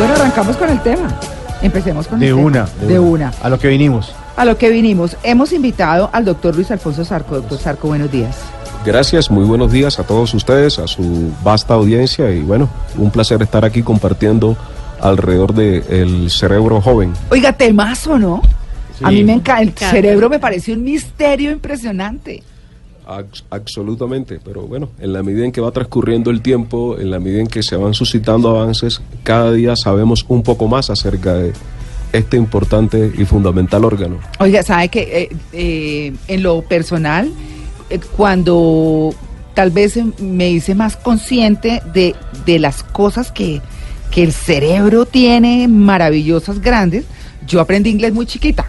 Bueno, arrancamos con el tema. Empecemos con De el una, tema. De una. A lo que vinimos. A lo que vinimos. Hemos invitado al doctor Luis Alfonso Sarco. Doctor Sarco, buenos días. Gracias, muy buenos días a todos ustedes, a su vasta audiencia y bueno, un placer estar aquí compartiendo alrededor del cerebro joven. Oiga, temazo, ¿no? Sí. A mí me encanta. El cerebro me parece un misterio impresionante. Abs- absolutamente, pero bueno, en la medida en que va transcurriendo el tiempo, en la medida en que se van suscitando avances, cada día sabemos un poco más acerca de este importante y fundamental órgano. Oiga, ¿sabe que eh, eh, en lo personal, eh, cuando tal vez me hice más consciente de, de las cosas que, que el cerebro tiene maravillosas, grandes, yo aprendí inglés muy chiquita.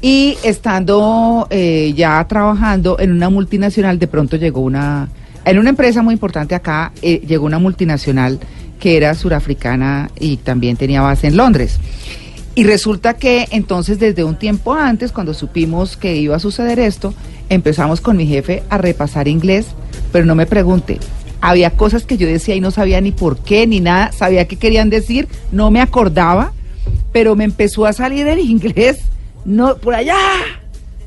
Y estando eh, ya trabajando en una multinacional, de pronto llegó una, en una empresa muy importante acá, eh, llegó una multinacional que era surafricana y también tenía base en Londres. Y resulta que entonces desde un tiempo antes, cuando supimos que iba a suceder esto, empezamos con mi jefe a repasar inglés, pero no me pregunte. Había cosas que yo decía y no sabía ni por qué ni nada, sabía qué querían decir, no me acordaba, pero me empezó a salir el inglés, no por allá,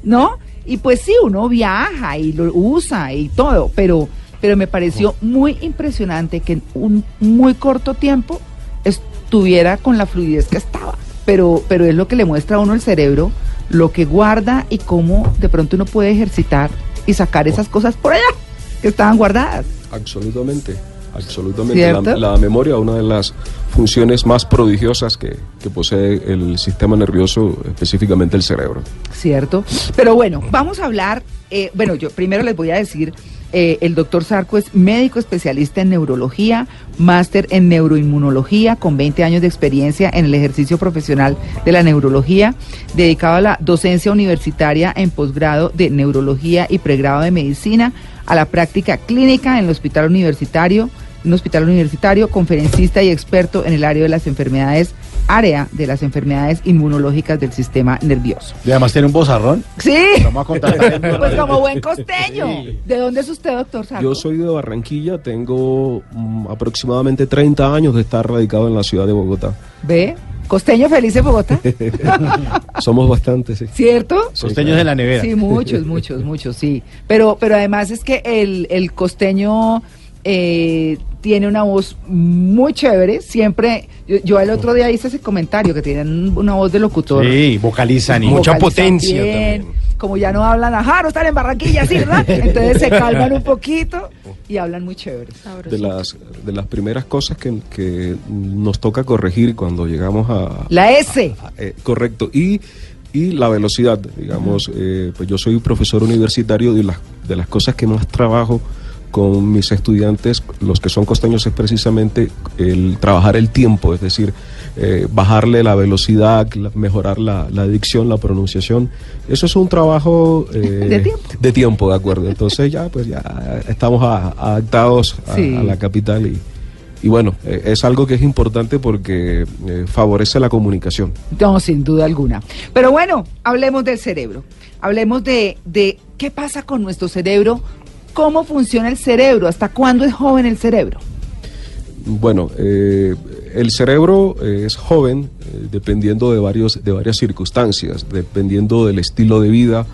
¿no? Y pues sí, uno viaja y lo usa y todo, pero pero me pareció muy impresionante que en un muy corto tiempo estuviera con la fluidez que estaba. Pero, pero es lo que le muestra a uno el cerebro, lo que guarda y cómo de pronto uno puede ejercitar y sacar esas cosas por allá que estaban guardadas. Absolutamente, absolutamente. La memoria, una de las funciones más prodigiosas que, que posee el sistema nervioso, específicamente el cerebro. ¿Cierto? Pero bueno, vamos a hablar, eh, bueno, yo primero les voy a decir, eh, el doctor Sarco es médico especialista en neurología, máster en neuroinmunología, con 20 años de experiencia en el ejercicio profesional de la neurología, dedicado a la docencia universitaria en posgrado de neurología y pregrado de medicina, a la práctica clínica en el hospital universitario, un hospital universitario, conferencista y experto en el área de las enfermedades, área de las enfermedades inmunológicas del sistema nervioso. Y además tiene un bozarrón. Sí, Vamos a contar. pues como buen costeño. ¿De dónde es usted, doctor Sarco? Yo soy de Barranquilla, tengo mm, aproximadamente 30 años de estar radicado en la ciudad de Bogotá. ¿Ve? Costeño feliz en Bogotá, Somos bastantes, sí. ¿cierto? Costeños de la nevera. Sí, muchos, muchos, muchos, sí. Pero, pero además es que el, el costeño eh, tiene una voz muy chévere. Siempre, yo, yo el otro día hice ese comentario que tienen una voz de locutor. Sí, vocalizan y Mucha vocalizan potencia bien, también. Como ya no hablan, ajá, no están en Barranquilla, ¿sí, verdad? Entonces se calman un poquito y hablan muy chévere. De las, de las primeras cosas que, que nos toca corregir cuando llegamos a... La S. a- eh, correcto. Y, y la velocidad, digamos, eh, pues yo soy profesor universitario y las, de las cosas que más trabajo con mis estudiantes, los que son costeños, es precisamente el trabajar el tiempo, es decir, eh, bajarle la velocidad, la- mejorar la, la dicción, la pronunciación. Eso es un trabajo eh, De tiempo. de tiempo, de acuerdo. Entonces ya, pues ya estamos a- adaptados a, Sí. a la capital y, y bueno, eh, es algo que es importante porque favorece la comunicación. No, sin duda alguna. Pero bueno, hablemos del cerebro. Hablemos de, de qué pasa con nuestro cerebro, cómo funciona el cerebro, hasta cuándo es joven el cerebro. Bueno, eh, el cerebro eh, es joven eh, dependiendo de, varios, de varias circunstancias, dependiendo del estilo de vida,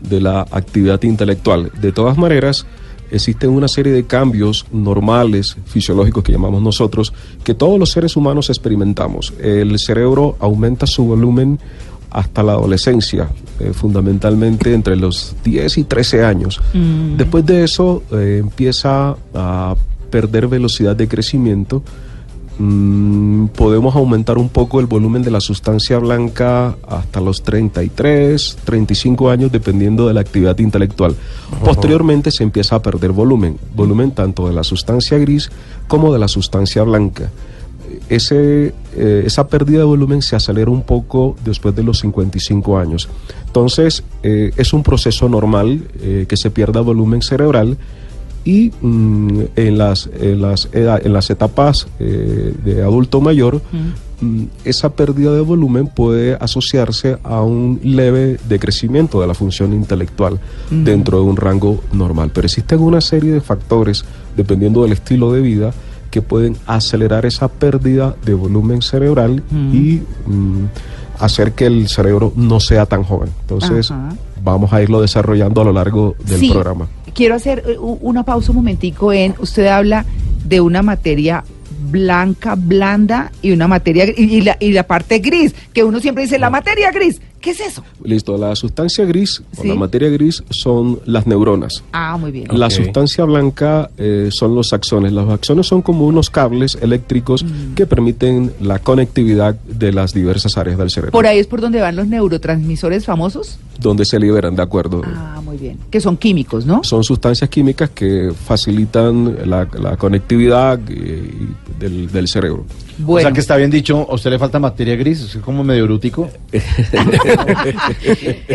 de la actividad intelectual. De todas maneras, existen una serie de cambios normales, fisiológicos que llamamos nosotros, que todos los seres humanos experimentamos. El cerebro aumenta su volumen hasta la adolescencia, eh, fundamentalmente entre los 10 y 13 años. Después de eso eh, empieza a perder velocidad de crecimiento. Mm, podemos aumentar un poco el volumen de la sustancia blanca hasta los 33, 35 años, dependiendo de la actividad intelectual. Posteriormente se empieza a perder volumen, volumen tanto de la sustancia gris como de la sustancia blanca. Ese, eh, esa pérdida de volumen se acelera un poco después de los 55 años. Entonces, eh, es un proceso normal eh, que se pierda volumen cerebral y mm, en, las, en, las en las etapas de adulto mayor, mm, esa pérdida de volumen puede asociarse a un leve decrecimiento de la función intelectual dentro de un rango normal. Pero existen una serie de factores, dependiendo del estilo de vida, que pueden acelerar esa pérdida de volumen cerebral Mm. y mm, hacer que el cerebro no sea tan joven. Entonces, Ajá. vamos a irlo desarrollando a lo largo del Sí, programa. Quiero hacer eh, una pausa un momentico en, usted habla de una materia blanca, blanda y una materia y la, y la parte gris, que uno siempre dice la materia gris. ¿Qué es eso? Listo, la sustancia gris o la materia gris son las neuronas. Ah, muy bien. La sustancia blanca eh, son los axones. Los axones son como unos cables eléctricos Mm. que permiten la conectividad de las diversas áreas del cerebro, Por ahí es por donde van los neurotransmisores famosos. Donde se liberan, ¿de acuerdo? Ah, muy bien. Que son químicos, ¿no? Son sustancias químicas que facilitan la, la conectividad eh, del, del cerebro. O Bueno, sea que está bien dicho, a usted le falta materia gris, es como medio brútico.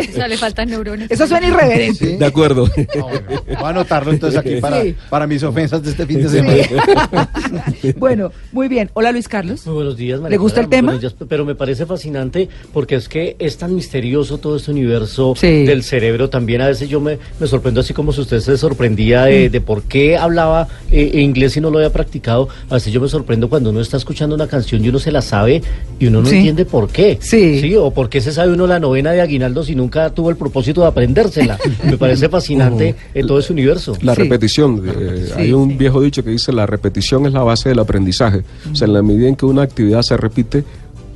O sea, le faltan neuronas. eso suena irreverente. Sí. De acuerdo. Ah, bueno. Voy a anotarlo entonces aquí para, Sí. para mis ofensas de este fin de Sí. semana. bueno, muy bien. Hola Luis Carlos. Muy buenos días, María ¿Le gusta Clara, el tema? días, pero me parece fascinante porque es que es tan misterioso todo este universo Sí. del cerebro. También a veces yo me, me sorprendo así como si usted se sorprendía Mm. de, de por qué hablaba eh, inglés y no lo había practicado. A veces yo me sorprendo cuando uno está escuchando una canción y uno se la sabe y uno no Sí. entiende por qué. Sí. O por qué se sabe uno la novena de Aguinaldo si nunca tuvo el propósito de aprendérsela. me parece fascinante en todo ese universo. La Sí. repetición. eh, Sí, hay un sí. viejo dicho que dice la repetición es la base del aprendizaje. O sea, en la medida en que una actividad se repite,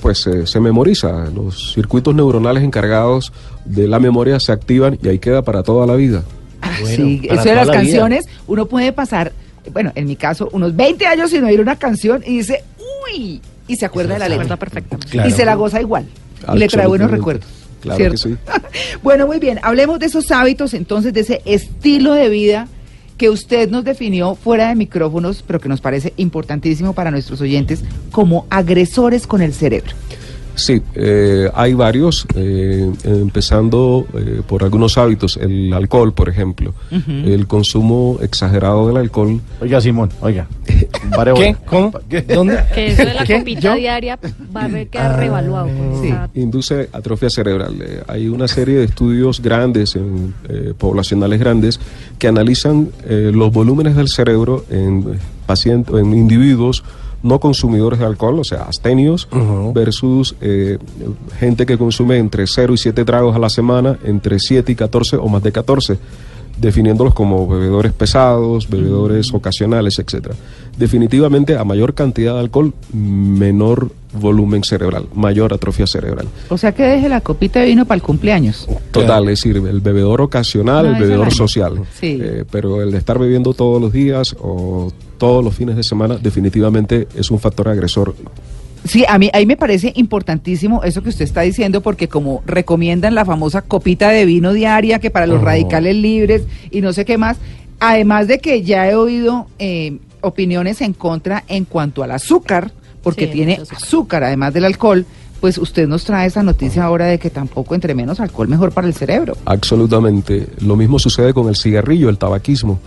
pues eh, se memoriza. Los circuitos neuronales encargados de la memoria se activan y ahí queda para toda la vida. Ah, Bueno, sí, eso de las la vida. canciones, uno puede pasar, bueno, en mi caso, unos 20 años sin oír una canción y dice, uy, y se acuerda de la letra. perfectamente. Claro. Y se la goza igual. Y le trae buenos recuerdos. Claro ¿cierto? que sí. bueno, muy bien. Hablemos de esos hábitos, entonces, de ese estilo de vida que usted nos definió fuera de micrófonos, pero que nos parece importantísimo para nuestros oyentes, como agresores con el cerebro. Sí, eh, hay varios, eh, empezando eh, por algunos hábitos, el alcohol, por ejemplo, el consumo exagerado del alcohol. Oiga, Simón, oiga. ¿Qué? ¿Cómo? ¿Qué? ¿Dónde? Que eso de la ¿Qué? copita ¿Yo? diaria va a haber quedar revaluado. pues, Sí. induce atrofia cerebral. Eh, hay una serie de estudios grandes, en, eh, poblacionales grandes, que analizan eh, los volúmenes del cerebro en pacientes, en individuos no consumidores de alcohol, o sea, astenios, Ujú. versus eh, gente que consume entre 0 y 7 tragos a la semana, entre 7 y 14 o más de 14 definiéndolos como bebedores pesados, bebedores ocasionales, etcétera. Definitivamente, a mayor cantidad de alcohol, menor volumen cerebral, mayor atrofia cerebral. O sea que deje la copita de vino para el cumpleaños. Total, es decir, el bebedor ocasional, el bebedor social. Sí. Eh, pero el de estar bebiendo todos los días o todos los fines de semana, definitivamente es un factor agresor. Sí, a mí ahí me parece importantísimo eso que usted está diciendo porque como recomiendan la famosa copita de vino diaria que para los Oh. radicales libres y no sé qué más, además de que ya he oído eh, opiniones en contra en cuanto al azúcar, porque Sí, tiene azúcar. azúcar además del alcohol, pues usted nos trae esa noticia ahora de que tampoco entre menos alcohol mejor para el cerebro. Absolutamente. Lo mismo sucede con el cigarrillo, el tabaquismo.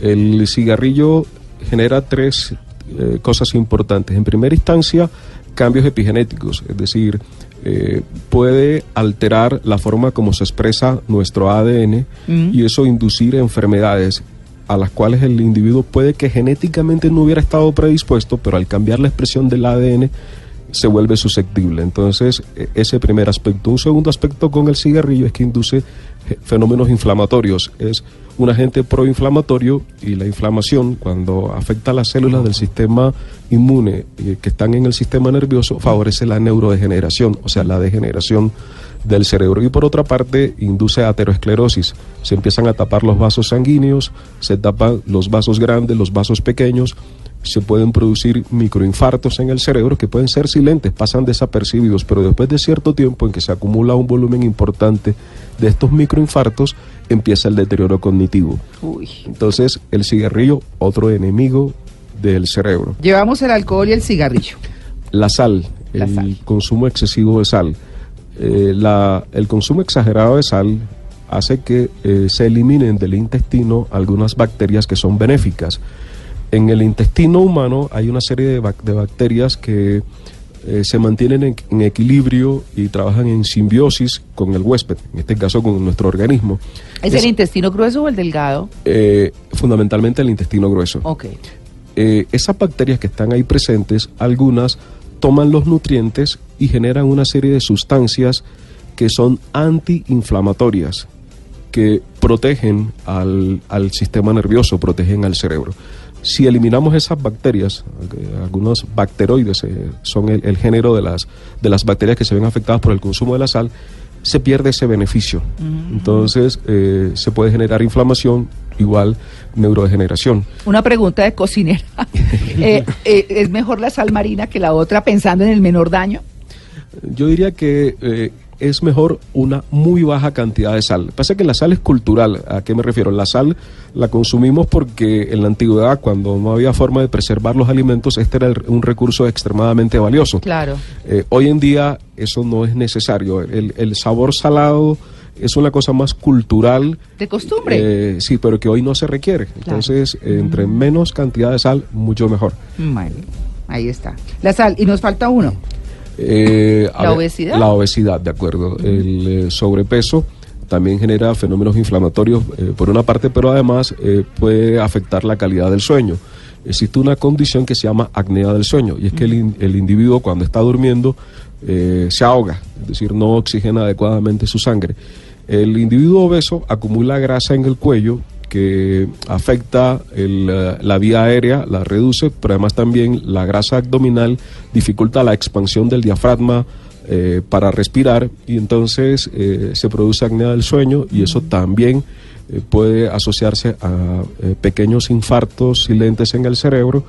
El cigarrillo genera tres eh, cosas importantes. En primera instancia, cambios epigenéticos, es decir, eh, puede alterar la forma como se expresa nuestro ADN Mm. y eso inducir enfermedades a las cuales el individuo puede que genéticamente no hubiera estado predispuesto, pero al cambiar la expresión del ADN se vuelve susceptible. Entonces, e- ese primer aspecto. Un segundo aspecto con el cigarrillo es que induce fenómenos inflamatorios. Es un agente proinflamatorio y la inflamación, cuando afecta a las células del sistema inmune eh, que están en el sistema nervioso, favorece la neurodegeneración, o sea, la degeneración del cerebro. Y por otra parte, induce aterosclerosis. Se empiezan a tapar los vasos sanguíneos, se tapan los vasos grandes, los vasos pequeños, se pueden producir microinfartos en el cerebro que pueden ser silentes, pasan desapercibidos, pero después de cierto tiempo en que se acumula un volumen importante de estos microinfartos, empieza el deterioro cognitivo. Uy. Entonces, el cigarrillo, otro enemigo del cerebro. Llevamos el alcohol y el cigarrillo. La sal, La el sal. consumo excesivo de sal. Eh, la- el consumo exagerado de sal hace que eh, se eliminen del intestino algunas bacterias que son benéficas. En el intestino humano hay una serie de, bac- de bacterias que eh, se mantienen en, en equilibrio y trabajan en simbiosis con el huésped, en este caso con nuestro organismo. ¿Es, Es- el intestino grueso o el delgado? eh, fundamentalmente el intestino grueso. Ok. eh, esas bacterias que están ahí presentes, algunas toman los nutrientes y generan una serie de sustancias que son antiinflamatorias, que protegen al, al sistema nervioso, protegen al cerebro. Si eliminamos esas bacterias, eh, algunos bacteroides eh, son el, el género de las, de las bacterias que se ven afectadas por el consumo de la sal, se pierde ese beneficio. Entonces eh, se puede generar inflamación, igual neurodegeneración. Una pregunta de cocinera. Eh, eh, ¿Es mejor la sal marina que la otra pensando en el menor daño? Yo diría que es mejor una muy baja cantidad de sal. Pasa que la sal es cultural. ¿A qué me refiero? La sal la consumimos porque en la antigüedad, cuando no había forma de preservar los alimentos, este era el- un recurso extremadamente valioso. Claro. Eh, hoy en día eso no es necesario. El, el sabor salado es una cosa más cultural. De costumbre. Eh, sí, pero que hoy no se requiere. Entonces, eh, entre menos cantidad de sal, mucho mejor. Bueno, ahí está. La sal. Y nos falta uno. Eh, ¿La ver, obesidad? La obesidad, de acuerdo. El eh, sobrepeso también genera fenómenos inflamatorios eh, por una parte, pero además puede afectar la calidad del sueño. Existe una condición que se llama apnea del sueño y es que el, in- el individuo cuando está durmiendo se ahoga, es decir, no oxigena adecuadamente su sangre. El individuo obeso acumula grasa en el cuello que afecta el, eh, la vía aérea, la reduce, pero además también la grasa abdominal dificulta la expansión del diafragma eh, para respirar y entonces eh, se produce apnea del sueño y eso también eh, puede asociarse a pequeños infartos silentes en el cerebro.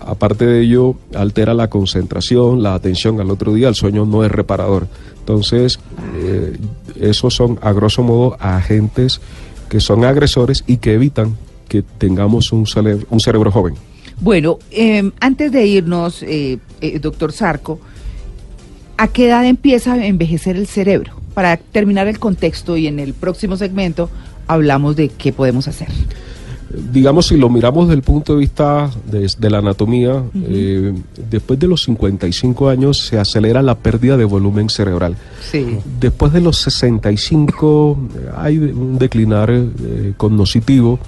Aparte de ello, altera la concentración, la atención al otro día, el sueño no es reparador. Entonces, esos son a grosso modo agentes que son agresores y que evitan que tengamos un, cere- un cerebro joven. Bueno, eh, antes de irnos, eh, eh, doctor Sarco, ¿a qué edad empieza a envejecer el cerebro? Para terminar el contexto y en el próximo segmento hablamos de qué podemos hacer. Digamos, si lo miramos desde el punto de vista de, de la anatomía, eh, después de los 55 años se acelera la pérdida de volumen cerebral. Sí. Después de los 65 eh, hay un declinar eh, cognoscitivo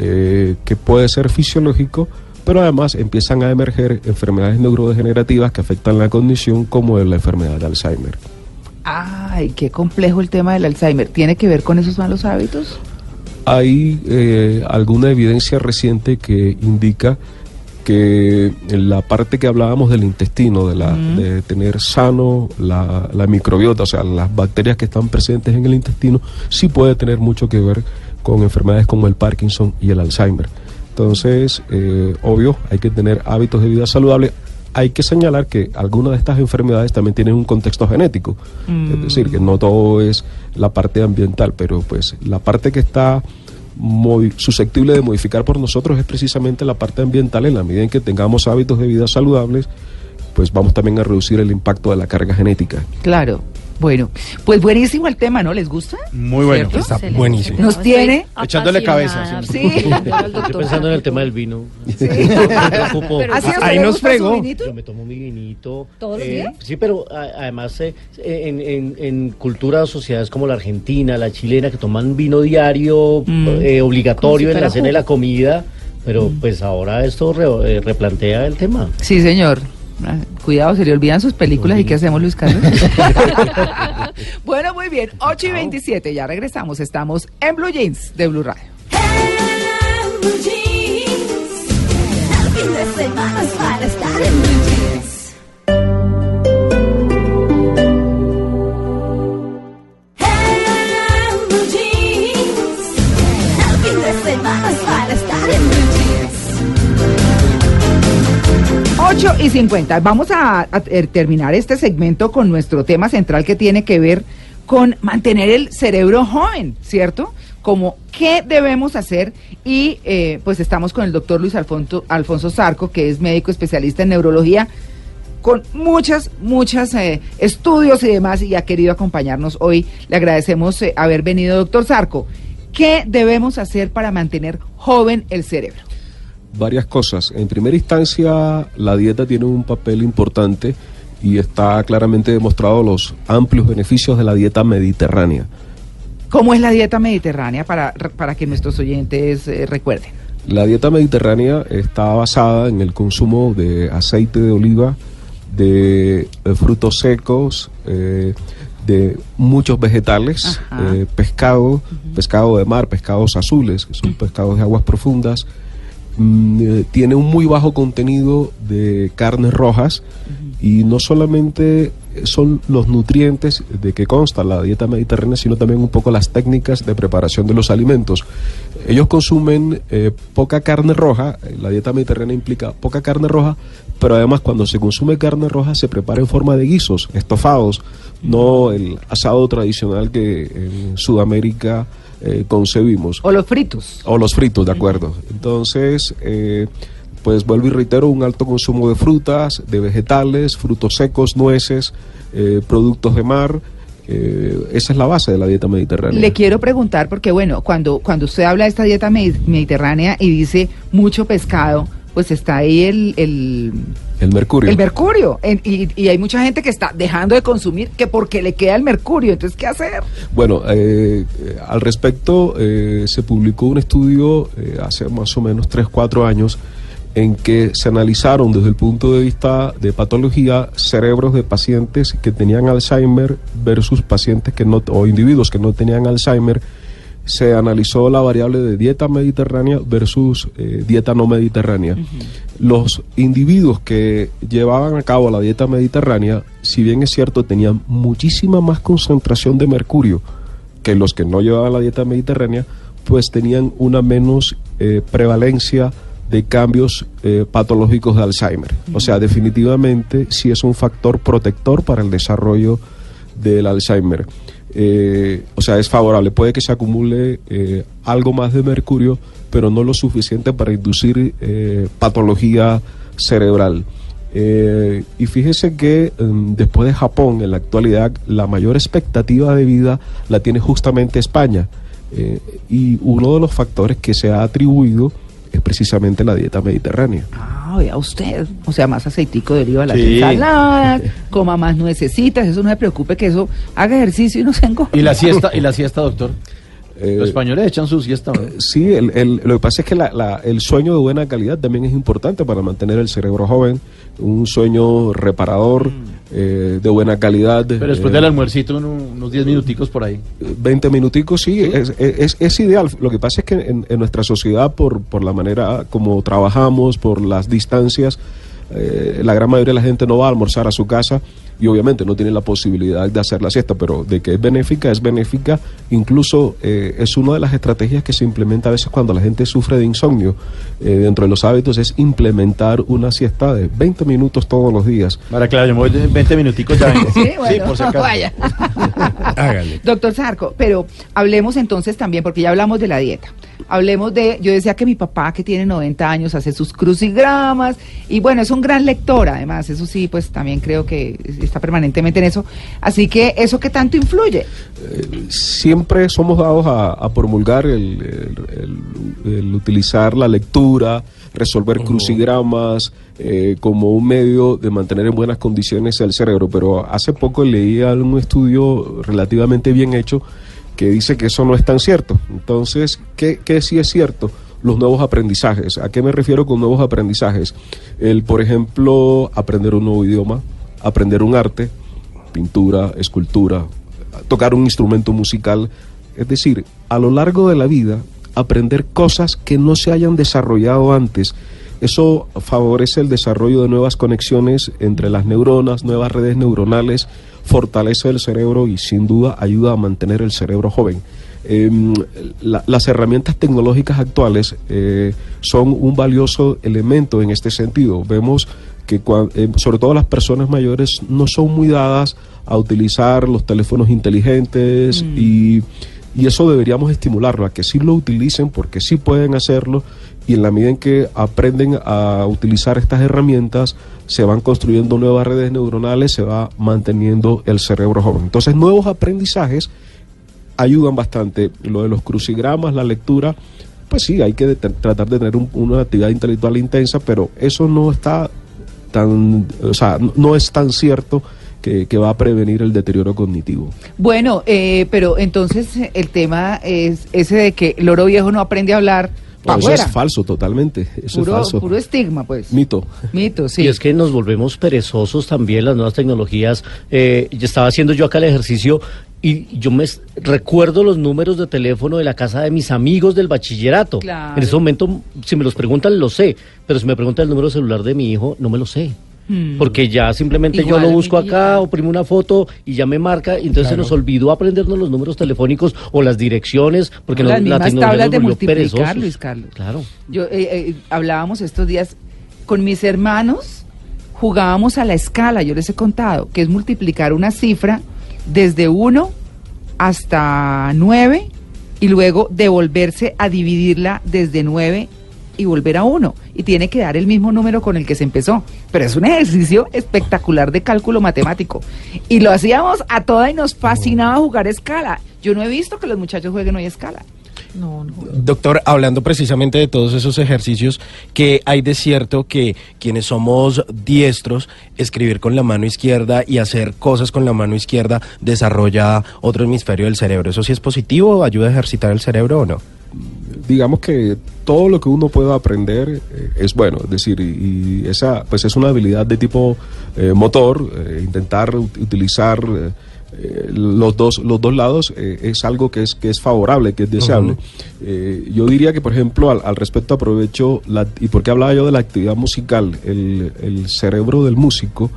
eh, que puede ser fisiológico, pero además empiezan a emerger enfermedades neurodegenerativas que afectan la cognición como la enfermedad de Alzheimer. Ay, qué complejo el tema del Alzheimer. ¿Tiene que ver con esos malos hábitos? Hay eh, alguna evidencia reciente que indica que en la parte que hablábamos del intestino, de, la, de tener sano la, la microbiota, o sea, las bacterias que están presentes en el intestino, sí puede tener mucho que ver con enfermedades como el Parkinson y el Alzheimer. Entonces, eh, obvio, hay que tener hábitos de vida saludable. Hay que señalar que algunas de estas enfermedades también tienen un contexto genético, es decir, que no todo es la parte ambiental, pero pues la parte que está movi- susceptible de modificar por nosotros es precisamente la parte ambiental en la medida en que tengamos hábitos de vida saludables, pues vamos también a reducir el impacto de la carga genética. Claro. Bueno, pues buenísimo el tema, ¿no? ¿Les gusta? Muy bueno. ¿Cierto? Está Excelente. buenísimo. Nos tiene Echándole cabeza, apasionada. Sí. Estoy pensando en el tema del vino. Sí. Me preocupo. Pero- ¿Así a usted Ahí nos fregó. Yo me tomo mi vinito. ¿Todos los eh, días? Sí, pero además eh, en, en, en culturas, sociedades como la argentina, la chilena, que toman vino diario, Mm. eh, obligatorio si en la cena y la comida, pero pues ahora esto re- eh, replantea el tema. Sí, señor. Cuidado, se le olvidan sus películas y qué hacemos, Luis Carlos. bueno, muy bien. 8 y 27, ya regresamos. Estamos en Blue Jeans de Blue Radio. Blue Jeans. El fin de semana es para estar en y 50. Vamos a, ter- terminar este segmento con nuestro tema central que tiene que ver con mantener el cerebro joven, ¿cierto? Como qué debemos hacer y eh, pues estamos con el doctor Luis Alfonso, Zarco, que es médico especialista en neurología, con muchas, muchas eh, estudios y demás y ha querido acompañarnos hoy. Le agradecemos eh, haber venido, doctor Zarco. ¿Qué debemos hacer para mantener joven el cerebro? Varias cosas. En primera instancia, la dieta tiene un papel importante y está claramente demostrado los amplios beneficios de la dieta mediterránea. ¿Cómo es la dieta mediterránea para, para que nuestros oyentes eh, recuerden? La dieta mediterránea está basada en el consumo de aceite de oliva, de eh, frutos secos, eh, de muchos vegetales, eh, pescado, pescado de mar, pescados azules, que son pescados de aguas profundas. Mm, eh, tiene un muy bajo contenido de carnes rojas y no solamente son los nutrientes de que consta la dieta mediterránea, sino también un poco las técnicas de preparación de los alimentos. Ellos consumen eh, poca carne roja, eh, la dieta mediterránea implica poca carne roja, pero además cuando se consume carne roja se prepara en forma de guisos, estofados, no el asado tradicional que en Sudamérica eh, concebimos. O los fritos. O los fritos, de acuerdo. Entonces, eh, pues vuelvo y reitero, un alto consumo de frutas, de vegetales, frutos secos, nueces, eh, productos de mar. eh, esa es la base de la dieta mediterránea. Le quiero preguntar, porque bueno, cuando, cuando usted habla de esta dieta me- mediterránea y dice mucho pescado, pues está ahí el, el, El mercurio. el mercurio. En- y, y hay mucha gente que está dejando de consumir que porque le queda el mercurio. Entonces, ¿qué hacer? Bueno, eh, eh, al respecto eh, se publicó un estudio eh, hace más o menos 3, 4 años en que se analizaron desde el punto de vista de patología cerebros de pacientes que tenían Alzheimer versus pacientes que no o individuos que no tenían Alzheimer. Se analizó la variable de dieta mediterránea versus eh, dieta no mediterránea. Los individuos que llevaban a cabo la dieta mediterránea, si bien es cierto, tenían muchísima más concentración de mercurio que los que no llevaban la dieta mediterránea, pues tenían una menos eh, prevalencia de cambios eh, patológicos de Alzheimer. O sea, definitivamente sí es un factor protector para el desarrollo del Alzheimer. Eh, o sea, es favorable. Puede que se acumule eh, algo más de mercurio, pero no lo suficiente para inducir eh, patología cerebral. Eh, y fíjese que mm, después de Japón, en la actualidad, la mayor expectativa de vida la tiene justamente España. Y uno de los factores que se ha atribuido es precisamente la dieta mediterránea. Ah, vea usted. O sea, más aceitico de oliva a las Sí. ensaladas, coma más nuecesitas. Eso no se preocupe que eso haga ejercicio y no se engorde. ¿Y la siesta, y la siesta doctor? Eh, Los españoles echan su siesta. ¿no? Sí, el, el- lo que pasa es que la- la- el sueño de buena calidad también es importante para mantener el cerebro joven, un sueño reparador, eh, de buena calidad. Pero después eh, del almuercito, uno- unos 10 minuticos por ahí. 20 minuticos, sí, Es, es- es ideal. Lo que pasa es que en, en nuestra sociedad, por, por la manera como trabajamos, por las distancias, eh, la gran mayoría de la gente no va a almorzar a su casa y obviamente no tiene la posibilidad de hacer la siesta, pero de que es benéfica, es benéfica. Incluso eh, es una de las estrategias que se implementa a veces cuando la gente sufre de insomnio. Eh, dentro de los hábitos es implementar una siesta de 20 minutos todos los días. Para claro, yo me voy de 20 minuticos ya vengo. Sí, bueno, por si acaso. vaya. Hágale. Doctor Sarco, pero hablemos entonces también, porque ya hablamos de la dieta. Hablemos de, yo decía que mi papá que tiene 90 años hace sus crucigramas y bueno, es un gran lector además, eso sí, pues también creo que está permanentemente en eso. Así que eso que tanto influye. siempre somos dados a, a promulgar el, el- el- el utilizar la lectura, resolver crucigramas eh, como un medio de mantener en buenas condiciones el cerebro. Pero hace poco leía un estudio relativamente bien hecho que dice que eso no es tan cierto. Entonces, ¿qué, qué sí es cierto? Los nuevos aprendizajes. ¿A qué me refiero con nuevos aprendizajes? El, por ejemplo, aprender un nuevo idioma, aprender un arte, pintura, escultura, tocar un instrumento musical. Es decir, a lo largo de la vida, aprender cosas que no se hayan desarrollado antes. Eso favorece el desarrollo de nuevas conexiones entre las neuronas, nuevas redes neuronales, fortalece el cerebro y sin duda ayuda a mantener el cerebro joven. Em, la- las herramientas tecnológicas actuales eh, son un valioso elemento en este sentido. Vemos que eh, sobre todo las personas mayores no son muy dadas a utilizar los teléfonos inteligentes y, y eso deberíamos estimularlo, a que sí lo utilicen porque sí pueden hacerlo y en la medida en que aprenden a utilizar estas herramientas se van construyendo nuevas redes neuronales, se va manteniendo el cerebro joven. Entonces nuevos aprendizajes ayudan bastante. Lo de los crucigramas, la lectura, pues sí, hay que tratar de tener un- una actividad intelectual intensa, pero eso no está tan, o sea, no- es tan cierto que, que va a prevenir el deterioro cognitivo. Bueno, eh, pero entonces el tema es ese de que el oro viejo no aprende a hablar, pa' eso afuera. es falso totalmente. Eso puro, es falso. puro estigma, pues. Mito. Mito, sí. Y es que nos volvemos perezosos también las nuevas tecnologías. Eh, yo estaba haciendo yo acá el ejercicio y yo me recuerdo los números de teléfono de la casa de mis amigos del bachillerato. Claro. En ese momento, si me los preguntan, lo sé. Pero si me preguntan el número celular de mi hijo, no me lo sé. Hmm. Porque ya simplemente Igual, yo lo busco acá, oprimo una foto y ya me marca. Y entonces se nos olvidó aprendernos los números telefónicos o las direcciones. Porque las la mismas tecnología tablas nos de multiplicar, perezosos. Luis Carlos. Claro. Yo eh, eh, hablábamos estos días con mis hermanos, jugábamos a la escala, yo les he contado, que es multiplicar una cifra desde 1 hasta 9 y luego devolverse a dividirla desde 9 y volver a 1. Y tiene que dar el mismo número con el que se empezó. Pero es un ejercicio espectacular de cálculo matemático. Y lo hacíamos a toda y nos fascinaba jugar escala. Yo no he visto que los muchachos jueguen hoy escala. No, no. Doctor, hablando precisamente de todos esos ejercicios, que hay de cierto que quienes somos diestros, escribir con la mano izquierda y hacer cosas con la mano izquierda desarrolla otro hemisferio del cerebro. ¿Eso sí es positivo? ¿Ayuda a ejercitar el cerebro o no? Digamos que todo lo que uno pueda aprender eh, es bueno, es decir, y, y esa pues es una habilidad de tipo eh, motor, eh, intentar ut- utilizar los dos los dos lados es algo que es que es favorable, que es deseable. Yo diría que por ejemplo al, al respecto aprovecho la, y porque hablaba yo de la actividad musical, el, el cerebro del músico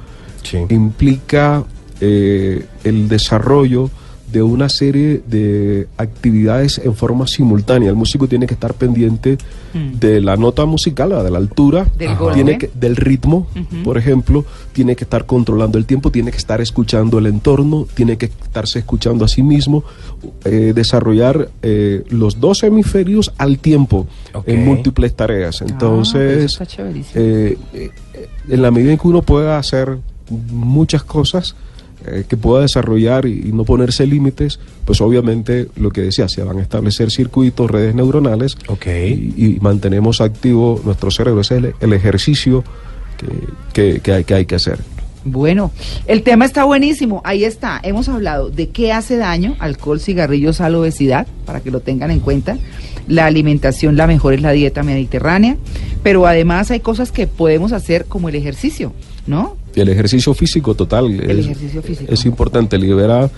Sí. implica el desarrollo de una serie de actividades en forma simultánea. El músico tiene que estar pendiente de la nota musical, de la altura, Del tiene que, del ritmo, por ejemplo, tiene que estar controlando el tiempo, tiene que estar escuchando el entorno, tiene que estarse escuchando a sí mismo, eh, desarrollar eh, los dos hemisferios al tiempo en múltiples tareas. Ah, Entonces, eso está chéverísimo. eh, eh, en la medida en que uno pueda hacer muchas cosas eh, que pueda desarrollar y, y no ponerse límites, pues obviamente lo que decía, se van a establecer circuitos, redes neuronales y mantenemos activo nuestro cerebro. Ese es el, el ejercicio que, que- que hay, que hay que hacer. Bueno, el tema está buenísimo. Ahí está. Hemos hablado de qué hace daño, alcohol, cigarrillos, sal, obesidad, para que lo tengan en cuenta. La alimentación, la mejor es la dieta mediterránea. Pero además hay cosas que podemos hacer como el ejercicio, ¿no? Y el ejercicio físico total El es, ejercicio físico. es importante, libera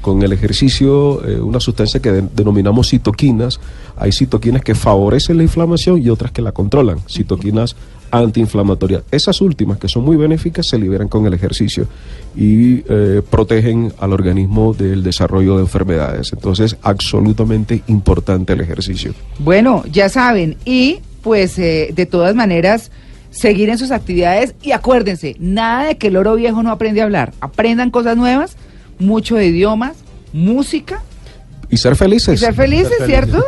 con el ejercicio eh, una sustancia que de- denominamos citoquinas. Hay citoquinas que favorecen la inflamación y otras que la controlan, citoquinas antiinflamatorias. Esas últimas, que son muy benéficas, se liberan con el ejercicio y eh, protegen al organismo del desarrollo de enfermedades. Entonces, absolutamente importante el ejercicio. Bueno, ya saben. Y pues eh, de todas maneras, seguir en sus actividades. Y acuérdense, nada de que el oro viejo no aprende a hablar. Aprendan cosas nuevas, mucho de idiomas, música. Y ser felices. Y ser felices, ¿cierto?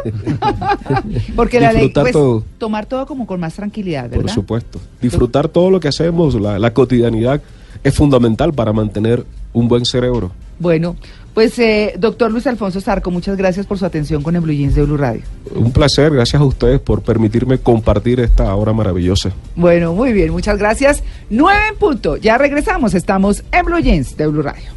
Porque la ley, Disfrutar pues, todo. tomar todo como con más tranquilidad, ¿verdad? Por supuesto. Disfrutar todo lo que hacemos, la, la cotidianidad es fundamental para mantener un buen cerebro. Bueno, pues eh, doctor Luis Alfonso Zarco, muchas gracias por su atención con el Blue Jeans de Blue Radio. Un placer, gracias a ustedes por permitirme compartir esta hora maravillosa. Bueno, muy bien, muchas gracias. Nueve en punto, ya regresamos, estamos en Blue Jeans de Blue Radio.